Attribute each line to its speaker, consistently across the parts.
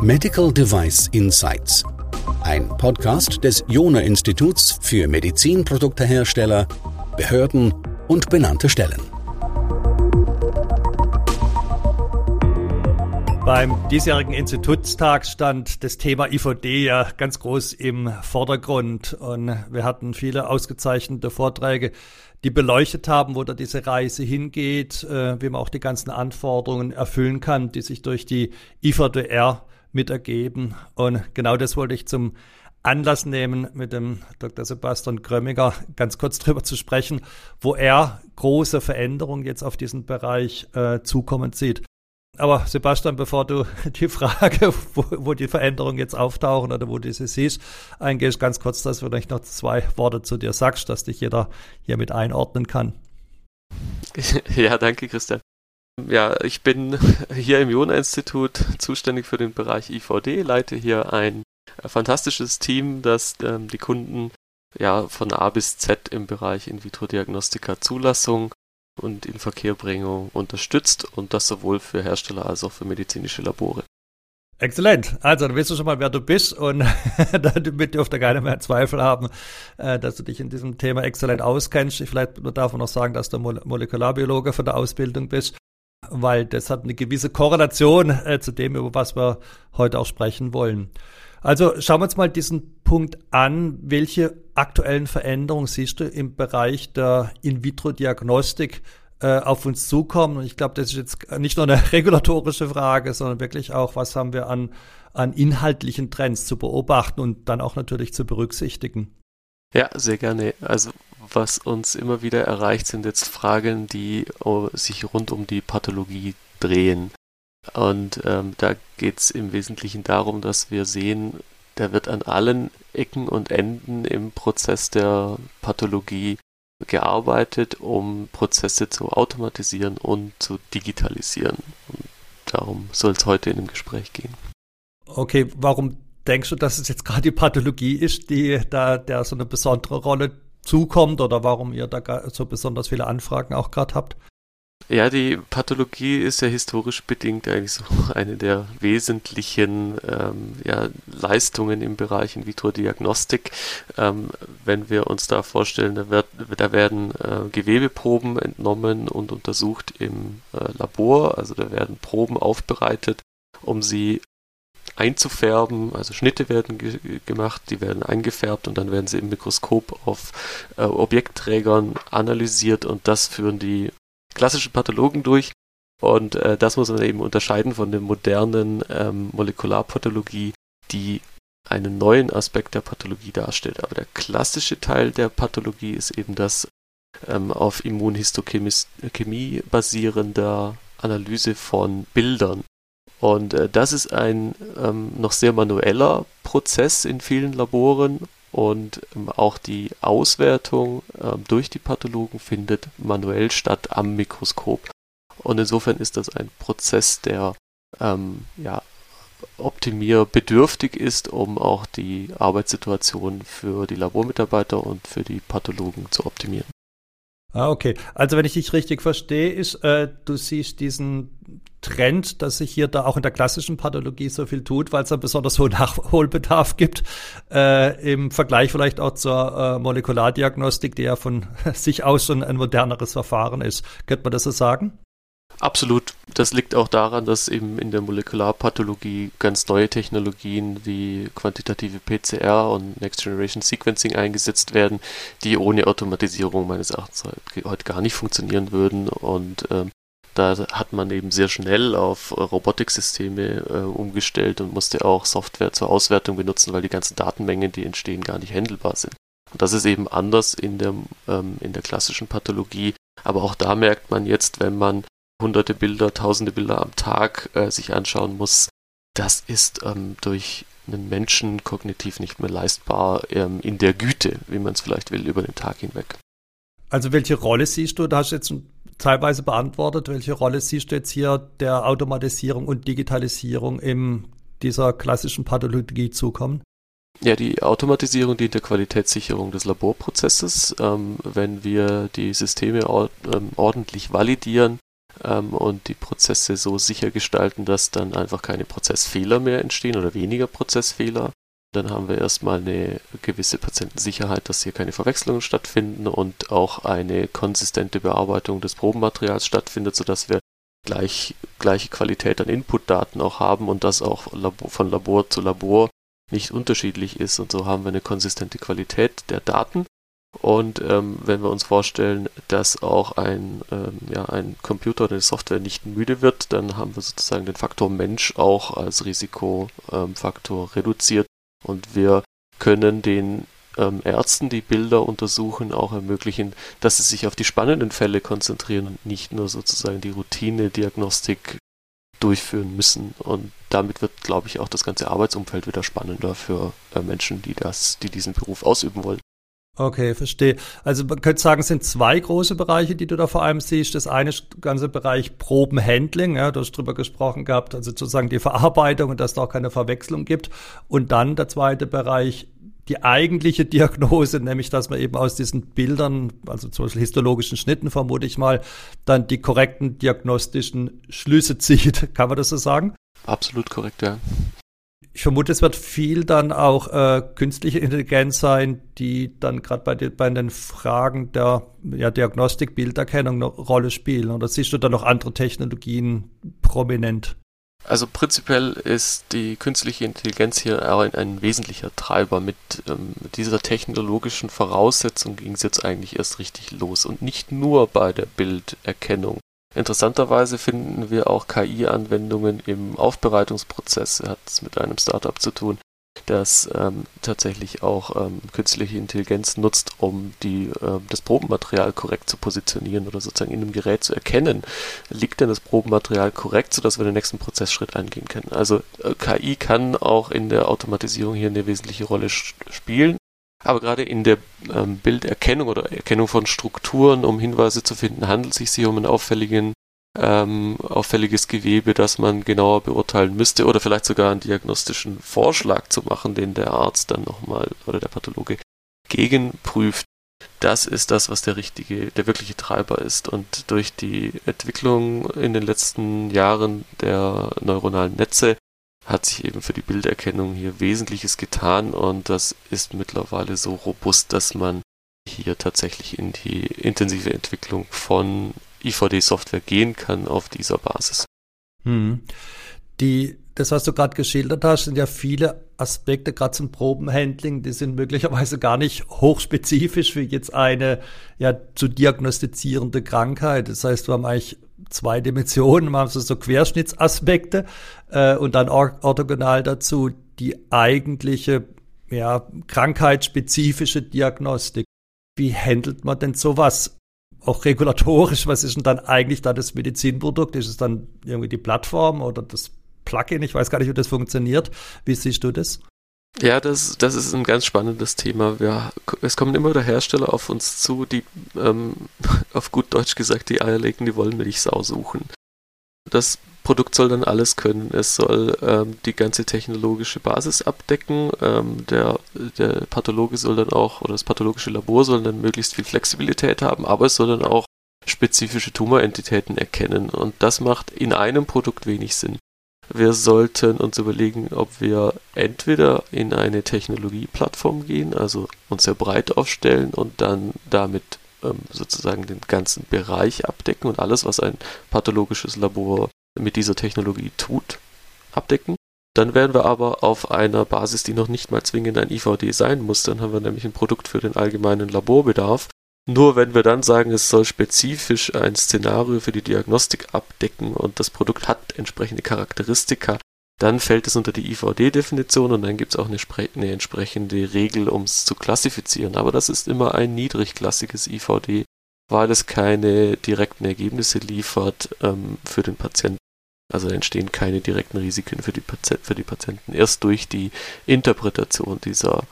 Speaker 1: Medical Device Insights. Ein Podcast des Jona Instituts für Medizinproduktehersteller, Behörden und benannte Stellen.
Speaker 2: Beim diesjährigen Institutstag stand das Thema IVD ja ganz groß im Vordergrund und wir hatten viele ausgezeichnete Vorträge, die beleuchtet haben, wo da diese Reise hingeht, äh, wie man auch die ganzen Anforderungen erfüllen kann, die sich durch die IVDR mit ergeben. Und genau das wollte ich zum Anlass nehmen, mit dem Dr. Sebastian Grömminger ganz kurz drüber zu sprechen, wo er große Veränderungen jetzt auf diesen Bereich äh, zukommen sieht. Aber Sebastian, bevor du die Frage, wo, wo die Veränderungen jetzt auftauchen oder wo du sie siehst, eingehst, ganz kurz, dass du vielleicht noch zwei Worte zu dir sagst, dass dich jeder hier mit einordnen kann.
Speaker 3: Ja, danke, Christian. Ja, ich bin hier im Jona-Institut zuständig für den Bereich IVD, leite hier ein fantastisches Team, das ähm, die Kunden ja von A bis Z im Bereich In-vitro-Diagnostika Zulassung und Inverkehrbringung unterstützt und das sowohl für Hersteller als auch für medizinische Labore.
Speaker 2: Exzellent. Also, dann weißt du schon mal, wer du bist und damit dürfte keiner mehr Zweifel haben, äh, dass du dich in diesem Thema exzellent auskennst. Vielleicht darf man noch sagen, dass du Molekularbiologe von der Ausbildung bist weil das hat eine gewisse Korrelation äh, zu dem, über was wir heute auch sprechen wollen. Also schauen wir uns mal diesen Punkt an. Welche aktuellen Veränderungen siehst du im Bereich der In-vitro-Diagnostik äh, auf uns zukommen? Und ich glaube, das ist jetzt nicht nur eine regulatorische Frage, sondern wirklich auch, was haben wir an, an inhaltlichen Trends zu beobachten und dann auch natürlich zu berücksichtigen.
Speaker 3: Ja, sehr gerne. Also was uns immer wieder erreicht, sind jetzt Fragen, die oh, sich rund um die Pathologie drehen. Und ähm, da geht es im Wesentlichen darum, dass wir sehen, da wird an allen Ecken und Enden im Prozess der Pathologie gearbeitet, um Prozesse zu automatisieren und zu digitalisieren. Und darum soll es heute in dem Gespräch gehen.
Speaker 2: Okay, warum denkst du, dass es jetzt gerade die Pathologie ist, die da der so eine besondere Rolle zukommt oder warum ihr da so besonders viele Anfragen auch gerade habt?
Speaker 3: Ja, die Pathologie ist ja historisch bedingt eigentlich so eine der wesentlichen ähm, ja, Leistungen im Bereich In-vitro-Diagnostik. Ähm, wenn wir uns da vorstellen, da, wird, da werden äh, Gewebeproben entnommen und untersucht im äh, Labor, also da werden Proben aufbereitet, um sie einzufärben, also Schnitte werden ge gemacht, die werden eingefärbt und dann werden sie im Mikroskop auf äh, Objektträgern analysiert und das führen die klassischen Pathologen durch. Und äh, das muss man eben unterscheiden von der modernen ähm, Molekularpathologie, die einen neuen Aspekt der Pathologie darstellt. Aber der klassische Teil der Pathologie ist eben das ähm, auf Immunhistochemie basierender Analyse von Bildern. Und äh, das ist ein ähm, noch sehr manueller Prozess in vielen Laboren und ähm, auch die Auswertung ähm, durch die Pathologen findet manuell statt am Mikroskop. Und insofern ist das ein Prozess, der ähm, ja, optimierbedürftig ist, um auch die Arbeitssituation für die Labormitarbeiter und für die Pathologen zu optimieren.
Speaker 2: Ah, okay. Also wenn ich dich richtig verstehe, ist, äh, du siehst diesen Trend, dass sich hier da auch in der klassischen Pathologie so viel tut, weil es einen besonders hohen Nachholbedarf gibt, äh, im Vergleich vielleicht auch zur äh, Molekulardiagnostik, die ja von sich aus schon ein moderneres Verfahren ist. Könnte man das so sagen?
Speaker 3: Absolut. Das liegt auch daran, dass eben in der Molekularpathologie ganz neue Technologien wie quantitative PCR und Next Generation Sequencing eingesetzt werden, die ohne Automatisierung meines Erachtens heute gar nicht funktionieren würden. Und ähm, da hat man eben sehr schnell auf Robotiksysteme äh, umgestellt und musste auch Software zur Auswertung benutzen, weil die ganzen Datenmengen, die entstehen, gar nicht handelbar sind. Und das ist eben anders in der, ähm, in der klassischen Pathologie. Aber auch da merkt man jetzt, wenn man hunderte Bilder, tausende Bilder am Tag äh, sich anschauen muss, das ist ähm, durch einen Menschen kognitiv nicht mehr leistbar ähm, in der Güte, wie man es vielleicht will, über den Tag hinweg.
Speaker 2: Also welche Rolle siehst du, da hast du jetzt teilweise beantwortet, welche Rolle siehst du jetzt hier der Automatisierung und Digitalisierung in dieser klassischen Pathologie zukommen?
Speaker 3: Ja, die Automatisierung dient der Qualitätssicherung des Laborprozesses. Ähm, wenn wir die Systeme or ähm, ordentlich validieren, ähm, und die Prozesse so sicher gestalten, dass dann einfach keine Prozessfehler mehr entstehen oder weniger Prozessfehler. Dann haben wir erstmal eine gewisse Patientensicherheit, dass hier keine Verwechslungen stattfinden und auch eine konsistente Bearbeitung des Probenmaterials stattfindet, sodass wir gleich, gleiche Qualität an Inputdaten auch haben und das auch von Labor zu Labor nicht unterschiedlich ist. Und so haben wir eine konsistente Qualität der Daten. Und ähm, wenn wir uns vorstellen, dass auch ein, ähm, ja, ein Computer oder eine Software nicht müde wird, dann haben wir sozusagen den Faktor Mensch auch als Risikofaktor ähm, reduziert. Und wir können den ähm, Ärzten, die Bilder untersuchen, auch ermöglichen, dass sie sich auf die spannenden Fälle konzentrieren und nicht nur sozusagen die Routine-Diagnostik durchführen müssen. Und damit wird, glaube ich, auch das ganze Arbeitsumfeld wieder spannender für äh, Menschen, die das, die diesen Beruf ausüben wollen.
Speaker 2: Okay, verstehe. Also man könnte sagen, es sind zwei große Bereiche, die du da vor allem siehst. Das eine ist der ganze Bereich Probenhandling, ja, du hast drüber gesprochen gehabt, also sozusagen die Verarbeitung und dass es da auch keine Verwechslung gibt. Und dann der zweite Bereich die eigentliche Diagnose, nämlich dass man eben aus diesen Bildern, also zum Beispiel histologischen Schnitten vermute ich mal, dann die korrekten diagnostischen Schlüsse zieht. Kann man das so sagen?
Speaker 3: Absolut korrekt, ja.
Speaker 2: Ich vermute, es wird viel dann auch äh, künstliche Intelligenz sein, die dann gerade bei, bei den Fragen der ja, Diagnostik, Bilderkennung eine Rolle spielen. Oder siehst du da noch andere Technologien prominent?
Speaker 3: Also prinzipiell ist die künstliche Intelligenz hier ein, ein wesentlicher Treiber. Mit ähm, dieser technologischen Voraussetzung ging es jetzt eigentlich erst richtig los und nicht nur bei der Bilderkennung. Interessanterweise finden wir auch KI-Anwendungen im Aufbereitungsprozess. Hat es mit einem Startup zu tun, das ähm, tatsächlich auch ähm, künstliche Intelligenz nutzt, um die, äh, das Probenmaterial korrekt zu positionieren oder sozusagen in einem Gerät zu erkennen, liegt denn das Probenmaterial korrekt, sodass wir den nächsten Prozessschritt eingehen können. Also äh, KI kann auch in der Automatisierung hier eine wesentliche Rolle spielen. Aber gerade in der ähm, Bilderkennung oder Erkennung von Strukturen, um Hinweise zu finden, handelt es sich hier um einen auffälligen ähm, auffälliges Gewebe, das man genauer beurteilen müsste oder vielleicht sogar einen diagnostischen Vorschlag zu machen, den der Arzt dann nochmal oder der Pathologe gegenprüft. Das ist das, was der richtige, der wirkliche Treiber ist. Und durch die Entwicklung in den letzten Jahren der neuronalen Netze hat sich eben für die Bilderkennung hier Wesentliches getan und das ist mittlerweile so robust, dass man hier tatsächlich in die intensive Entwicklung von IVD-Software gehen kann auf dieser Basis.
Speaker 2: Hm. Die, das, was du gerade geschildert hast, sind ja viele Aspekte, gerade zum Probenhandling, die sind möglicherweise gar nicht hochspezifisch für jetzt eine ja zu diagnostizierende Krankheit. Das heißt, wir haben eigentlich zwei Dimensionen, haben so, so Querschnittsaspekte äh, und dann orthogonal dazu die eigentliche ja, krankheitsspezifische Diagnostik. Wie handelt man denn sowas? auch regulatorisch, was ist denn dann eigentlich da das Medizinprodukt? Ist es dann irgendwie die Plattform oder das Plugin? Ich weiß gar nicht, wie das funktioniert. Wie siehst du das?
Speaker 3: Ja, das, das ist ein ganz spannendes Thema. Wir, es kommen immer wieder Hersteller auf uns zu, die ähm, auf gut Deutsch gesagt die Eier legen, die wollen Milchsau suchen. Das Produkt soll dann alles können. Es soll ähm, die ganze technologische Basis abdecken. Ähm, der, der Pathologe soll dann auch, oder das pathologische Labor soll dann möglichst viel Flexibilität haben, aber es soll dann auch spezifische Tumorentitäten erkennen. Und das macht in einem Produkt wenig Sinn. Wir sollten uns überlegen, ob wir entweder in eine Technologieplattform gehen, also uns sehr breit aufstellen und dann damit ähm, sozusagen den ganzen Bereich abdecken und alles, was ein pathologisches Labor mit dieser Technologie tut, abdecken. Dann wären wir aber auf einer Basis, die noch nicht mal zwingend ein IVD sein muss. Dann haben wir nämlich ein Produkt für den allgemeinen Laborbedarf. Nur wenn wir dann sagen, es soll spezifisch ein Szenario für die Diagnostik abdecken und das Produkt hat entsprechende Charakteristika, dann fällt es unter die IVD-Definition und dann gibt es auch eine, eine, entsprechende Regel, um es zu klassifizieren. Aber das ist immer ein niedrigklassiges IVD, weil es keine direkten Ergebnisse liefert ähm, für den Patienten. Also entstehen keine direkten Risiken für die, Patient, für die Patienten erst durch die Interpretation dieser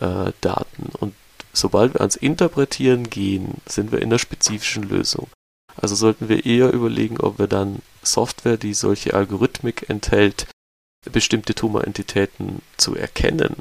Speaker 3: äh, Daten. Und sobald wir ans Interpretieren gehen, sind wir in einer spezifischen Lösung. Also sollten wir eher überlegen, ob wir dann Software, die solche Algorithmik enthält, bestimmte Tumorentitäten zu erkennen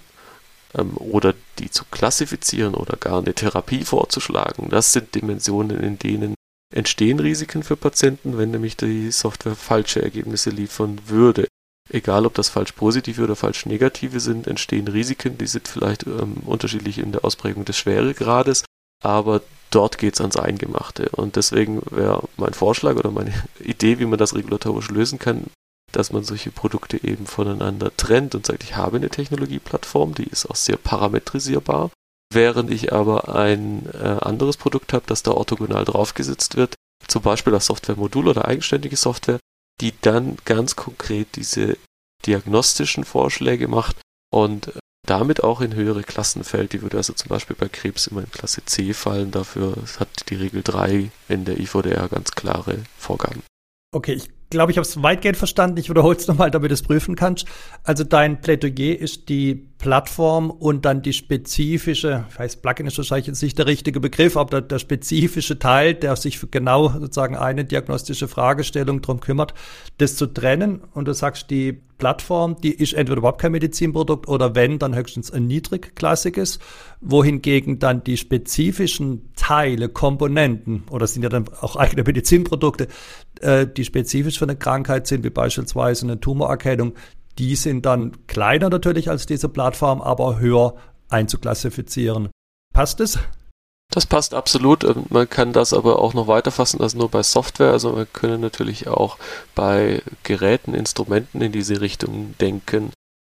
Speaker 3: ähm, oder die zu klassifizieren oder gar eine Therapie vorzuschlagen. Das sind Dimensionen, in denen entstehen Risiken für Patienten, wenn nämlich die Software falsche Ergebnisse liefern würde. Egal, ob das falsch positive oder falsch negative sind, entstehen Risiken, die sind vielleicht ähm, unterschiedlich in der Ausprägung des Schweregrades, aber dort geht es ans Eingemachte. Und deswegen wäre mein Vorschlag oder meine Idee, wie man das regulatorisch lösen kann, dass man solche Produkte eben voneinander trennt und sagt, ich habe eine Technologieplattform, die ist auch sehr parametrisierbar, während ich aber ein äh, anderes Produkt habe, das da orthogonal draufgesetzt wird, zum Beispiel als Softwaremodul oder eigenständige Software, die dann ganz konkret diese diagnostischen Vorschläge macht und damit auch in höhere Klassen fällt. Die würde also zum Beispiel bei Krebs immer in Klasse C fallen. Dafür hat die Regel 3 in der IVDR ganz klare Vorgaben.
Speaker 2: Okay, ich glaube, ich habe es weitgehend verstanden. Ich wiederhole es nochmal, damit du es prüfen kannst. Also dein Plädoyer ist die Plattform und dann die spezifische, ich weiß, Plugin ist wahrscheinlich jetzt nicht der richtige Begriff, aber der, der spezifische Teil, der sich genau sozusagen eine diagnostische Fragestellung drum kümmert, das zu trennen. Und du sagst, die Plattform, die ist entweder überhaupt kein Medizinprodukt oder wenn, dann höchstens ein niedrigklassiges, wohingegen dann die spezifischen Teile, Komponenten, oder sind ja dann auch eigene Medizinprodukte, äh, die spezifisch für eine Krankheit sind, wie beispielsweise eine Tumorerkennung, die sind dann kleiner natürlich als diese Plattform, aber höher einzuklassifizieren. Passt es?
Speaker 3: Das passt absolut. Ähm, man kann das aber auch noch weiterfassen als nur bei Software. Also wir können natürlich auch bei Geräten, Instrumenten in diese Richtung denken,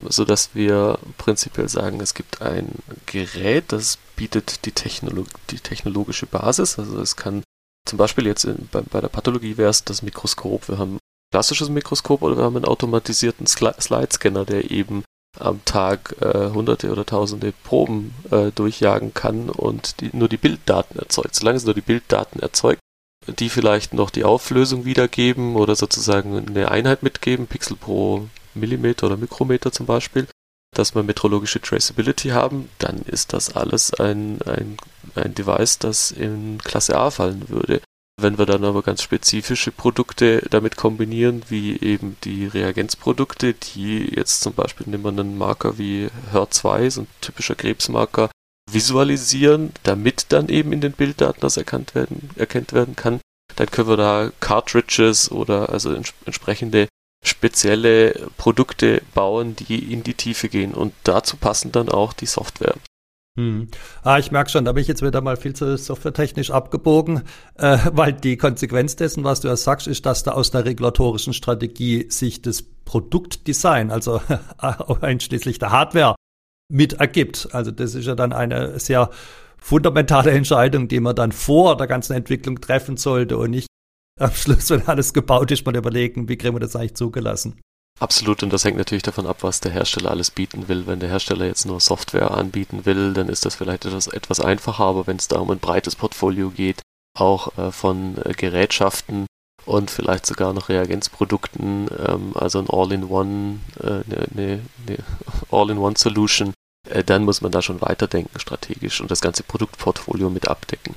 Speaker 3: sodass wir prinzipiell sagen, es gibt ein Gerät, das bietet die, Technolog die technologische Basis. Also es kann zum Beispiel jetzt in, bei, bei, der Pathologie wäre es das Mikroskop. Wir haben ein klassisches Mikroskop oder wir haben einen automatisierten Slide-Scanner, der eben am Tag äh, hunderte oder tausende Proben äh, durchjagen kann und die, nur die Bilddaten erzeugt. Solange es nur die Bilddaten erzeugt, die vielleicht noch die Auflösung wiedergeben oder sozusagen eine Einheit mitgeben, Pixel pro Millimeter oder Mikrometer zum Beispiel, dass wir metrologische Traceability haben, dann ist das alles ein, ein, ein Device, das in Klasse A fallen würde. Wenn wir dann aber ganz spezifische Produkte damit kombinieren, wie eben die Reagenzprodukte, die jetzt zum Beispiel nehmen wir einen Marker wie HER2, so ein typischer Krebsmarker, visualisieren, damit dann eben in den Bilddaten das erkannt werden, erkannt werden kann, dann können wir da Cartridges oder also ents entsprechende spezielle Produkte bauen, die in die Tiefe gehen. Und dazu passen dann auch die Software.
Speaker 2: Hm. Ah, ich merke schon, da bin ich jetzt wieder mal viel zu softwaretechnisch abgebogen, äh, weil die Konsequenz dessen, was du ja sagst, ist, dass da aus der regulatorischen Strategie sich das Produktdesign, also einschließlich der Hardware, mit ergibt. Also das ist ja dann eine sehr fundamentale Entscheidung, die man dann vor der ganzen Entwicklung treffen sollte und nicht am Schluss, wenn alles gebaut ist, mal überlegen, wie kriegen wir das eigentlich zugelassen.
Speaker 3: Absolut, und das hängt natürlich davon ab, was der Hersteller alles bieten will. Wenn der Hersteller jetzt nur Software anbieten will, dann ist das vielleicht etwas, etwas einfacher, aber wenn es da um ein breites Portfolio geht, auch äh, von äh, Gerätschaften und vielleicht sogar noch Reagenzprodukten, ähm, also ein All-in-One, äh, ne, ne, ne All-in-One-Solution, äh, dann muss man da schon weiterdenken strategisch und das ganze Produktportfolio mit abdecken.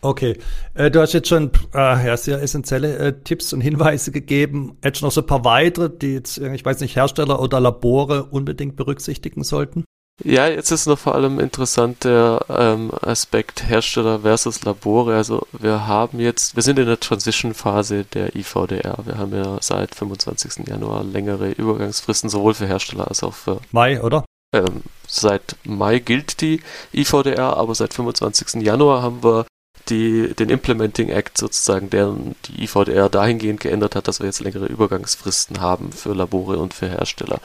Speaker 2: Okay, äh, du hast jetzt schon äh, ja, sehr essentielle äh, Tipps und Hinweise gegeben. Jetzt noch so ein paar weitere, die jetzt, ich weiß nicht, Hersteller oder Labore unbedingt berücksichtigen sollten?
Speaker 3: Ja, jetzt ist noch vor allem interessant der ähm, Aspekt Hersteller versus Labore. Also wir haben jetzt, wir sind in der Transition-Phase der IVDR. Wir haben ja seit 25. Januar längere Übergangsfristen, sowohl für Hersteller als auch für
Speaker 2: Mai, oder?
Speaker 3: Ähm, seit Mai gilt die IVDR, aber seit 25. Januar haben wir die, den Implementing Act sozusagen, der die IVDR dahingehend geändert hat, dass wir jetzt längere Übergangsfristen haben für Labore und für Hersteller.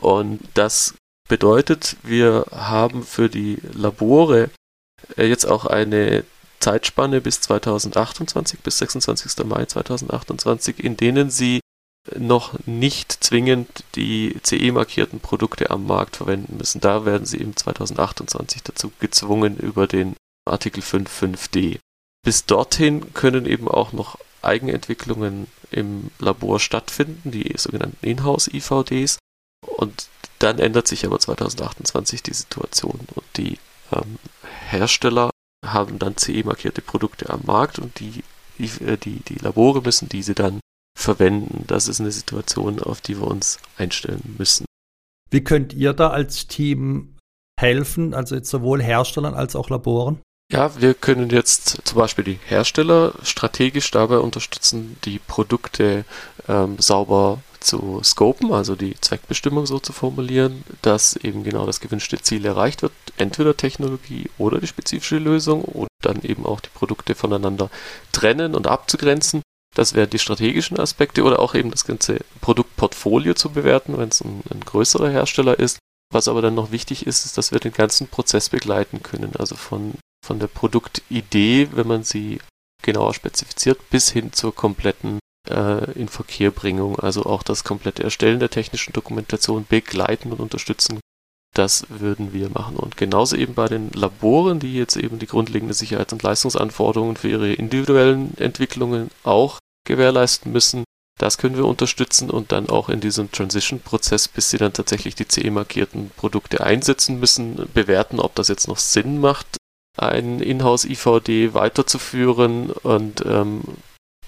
Speaker 3: Und das bedeutet, wir haben für die Labore äh, jetzt auch eine Zeitspanne bis 2028, bis 26. Mai 2028, in denen sie noch nicht zwingend die CE-markierten Produkte am Markt verwenden müssen. Da werden sie im 2028 dazu gezwungen, über den Artikel 5.5d. Bis dorthin können eben auch noch Eigenentwicklungen im Labor stattfinden, die sogenannten Inhouse-IVDs. Und dann ändert sich aber 2028 die Situation und die ähm, Hersteller haben dann CE-markierte Produkte am Markt und die, äh, die, die Labore müssen diese dann verwenden. Das ist eine Situation, auf die wir uns einstellen müssen.
Speaker 2: Wie könnt ihr da als Team helfen, also jetzt sowohl Herstellern als auch Laboren?
Speaker 3: Ja, wir können jetzt zum Beispiel die Hersteller strategisch dabei unterstützen, die Produkte ähm, sauber zu scopen, also die Zweckbestimmung so zu formulieren, dass eben genau das gewünschte Ziel erreicht wird, entweder Technologie oder die spezifische Lösung und dann eben auch die Produkte voneinander trennen und abzugrenzen. Das wären die strategischen Aspekte oder auch eben das ganze Produktportfolio zu bewerten, wenn es ein, ein größerer Hersteller ist. Was aber dann noch wichtig ist, ist, dass wir den ganzen Prozess begleiten können. Also von, von der Produktidee, wenn man sie genauer spezifiziert, bis hin zur kompletten äh, Inverkehrbringung. Also auch das komplette Erstellen der technischen Dokumentation begleiten und unterstützen. Das würden wir machen. Und genauso eben bei den Laboren, die jetzt eben die grundlegende Sicherheits- und Leistungsanforderungen für ihre individuellen Entwicklungen auch gewährleisten müssen, das können wir unterstützen und dann auch in diesem Transition-Prozess, bis sie dann tatsächlich die CE-markierten Produkte einsetzen müssen, bewerten, ob das jetzt noch Sinn macht, ein Inhouse-IVD weiterzuführen und ähm,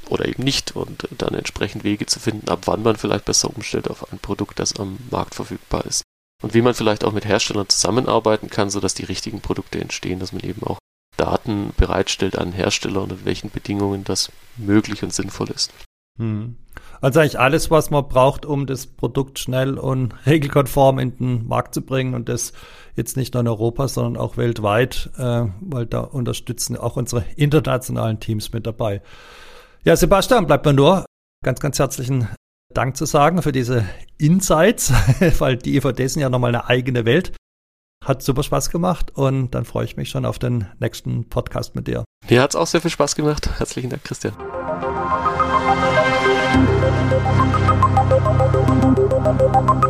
Speaker 3: oder eben nicht und dann entsprechend Wege zu finden, ab wann man vielleicht besser umstellt auf ein Produkt, das am Markt verfügbar ist. Und wie man vielleicht auch mit Herstellern zusammenarbeiten kann, sodass die richtigen Produkte entstehen, dass man eben auch Daten bereitstellt an Hersteller und in welchen Bedingungen das möglich und sinnvoll ist.
Speaker 2: Hm. Also eigentlich alles, was man braucht, um das Produkt schnell und regelkonform in den Markt zu bringen und das jetzt nicht nur in Europa, sondern auch weltweit, äh, weil da unterstützen auch unsere internationalen Teams mit dabei. Ja, Sebastian, bleibt mir nur ganz, ganz herzlichen Dank zu sagen für diese Insights, weil die EVD sind ja nochmal eine eigene Welt. Hat super Spaß gemacht und dann freue ich mich schon auf den nächsten Podcast mit dir.
Speaker 3: Mir hat es auch sehr viel Spaß gemacht. Herzlichen Dank, Christian. Thank you.